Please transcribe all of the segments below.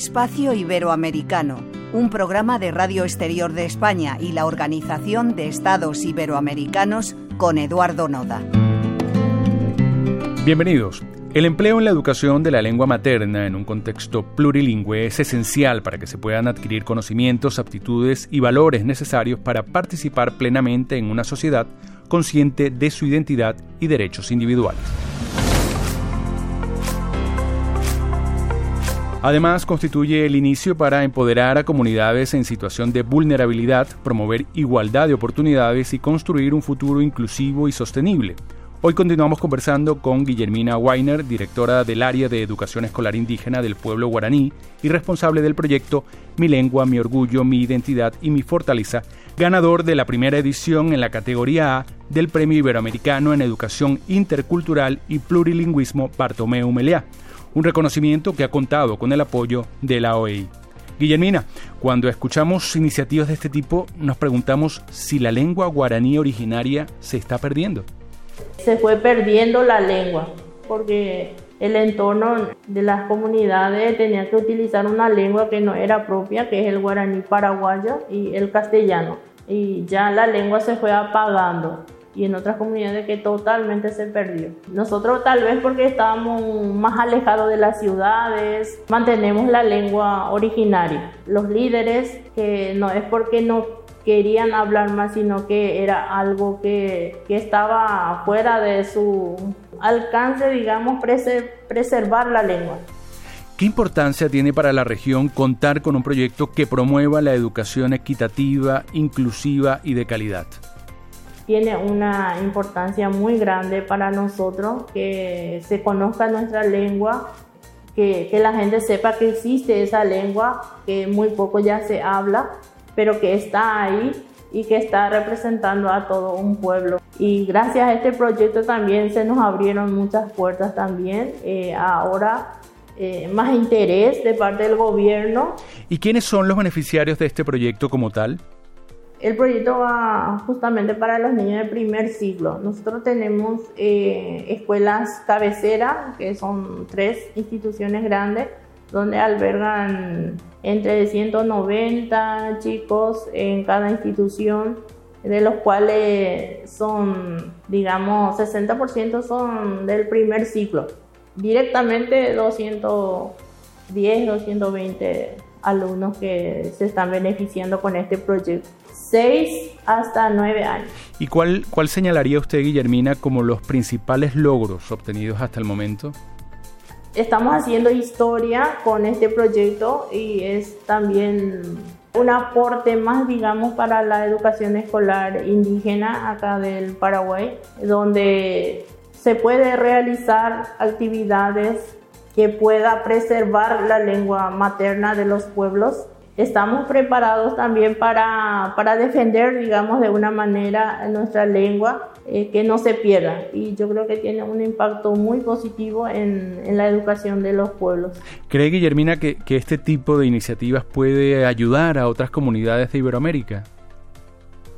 Espacio Iberoamericano, un programa de Radio Exterior de España y la Organización de Estados Iberoamericanos con Eduardo Noda. Bienvenidos. El empleo en la educación de la lengua materna en un contexto plurilingüe es esencial para que se puedan adquirir conocimientos, aptitudes y valores necesarios para participar plenamente en una sociedad consciente de su identidad y derechos individuales. Además, constituye el inicio para empoderar a comunidades en situación de vulnerabilidad, promover igualdad de oportunidades y construir un futuro inclusivo y sostenible. Hoy continuamos conversando con Guillermina Weiner, directora del área de educación escolar indígena del pueblo guaraní y responsable del proyecto Mi lengua, mi orgullo, mi identidad y mi fortaleza, ganador de la primera edición en la categoría A del Premio Iberoamericano en Educación Intercultural y Plurilingüismo Bartomeu Meleá un reconocimiento que ha contado con el apoyo de la OEI. Guillermina, cuando escuchamos iniciativas de este tipo, nos preguntamos si la lengua guaraní originaria se está perdiendo. Se fue perdiendo la lengua, porque el entorno de las comunidades tenía que utilizar una lengua que no era propia, que es el guaraní paraguayo y el castellano. Y ya la lengua se fue apagando y en otras comunidades que totalmente se perdió. Nosotros tal vez porque estábamos más alejados de las ciudades, mantenemos la lengua originaria. Los líderes, que no es porque no querían hablar más, sino que era algo que, que estaba fuera de su alcance, digamos, preservar la lengua. ¿Qué importancia tiene para la región contar con un proyecto que promueva la educación equitativa, inclusiva y de calidad? Tiene una importancia muy grande para nosotros que se conozca nuestra lengua, que, que, la gente sepa que existe esa lengua, que muy poco ya se habla, pero que está ahí y que está representando a todo un pueblo. Y gracias a este proyecto también se nos abrieron muchas puertas también. Eh, ahora eh, más interés de parte del gobierno. ¿Y quiénes son los beneficiarios de este proyecto como tal? El proyecto va justamente para los niños de primer ciclo. Nosotros tenemos eh, escuelas cabecera, que son tres instituciones grandes, donde albergan entre 190 chicos en cada institución, de los cuales son, digamos, 60% son del primer ciclo. Directamente 210, 220 alumnos que se están beneficiando con este proyecto. 6 hasta 9 años. ¿Y cuál, cuál señalaría usted, Guillermina, como los principales logros obtenidos hasta el momento? Estamos haciendo historia con este proyecto y es también un aporte más, digamos, para la educación escolar indígena acá del Paraguay, donde se puede realizar actividades que pueda preservar la lengua materna de los pueblos estamos preparados también para, para defender, digamos, de una manera nuestra lengua, eh, que no se pierda. Y yo creo que tiene un impacto muy positivo en, en la educación de los pueblos. ¿Cree, Guillermina, que, que este tipo de iniciativas puede ayudar a otras comunidades de Iberoamérica?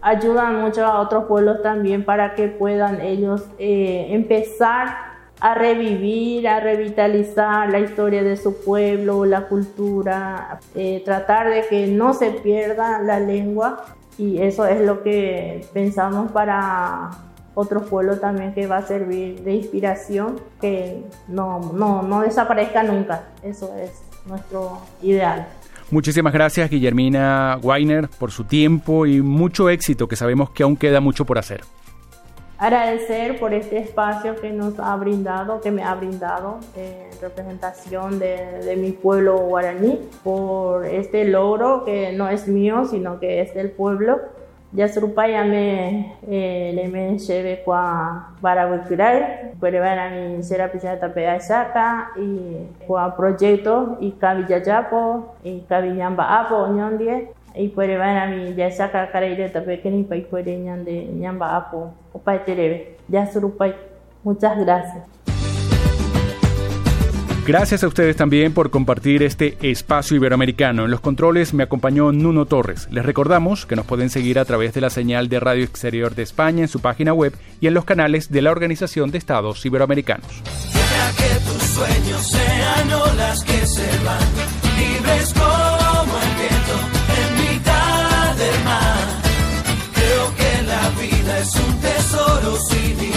Ayudan mucho a otros pueblos también para que puedan ellos eh, empezar a revivir, a revitalizar la historia de su pueblo, la cultura, eh, tratar de que no se pierda la lengua. Y eso es lo que pensamos para otros pueblos también que va a servir de inspiración, que no, no, no desaparezca nunca, eso es nuestro ideal. Muchísimas gracias Guillermina Weiner por su tiempo y mucho éxito que sabemos que aún queda mucho por hacer agradecer por este espacio que nos ha brindado, que me ha brindado en representación de, mi pueblo guaraní, por este logro que no es mío, sino que es del pueblo. Ya ya me eh, le me lleve kwa barabukirai, puede ver a mi sera pisada tapea saca y kwa proyecto y cabillayapo y cabillamba apo ñondie y puede ver a mi ya saca cara y tape que ni pa puede ñande ñamba apo Muchas gracias. Gracias a ustedes también por compartir este espacio iberoamericano. En los controles me acompañó Nuno Torres. Les recordamos que nos pueden seguir a través de la señal de Radio Exterior de España en su página web y en los canales de la Organización de Estados Iberoamericanos. que tus sueños sean olas que se van libres como es un tesoro sin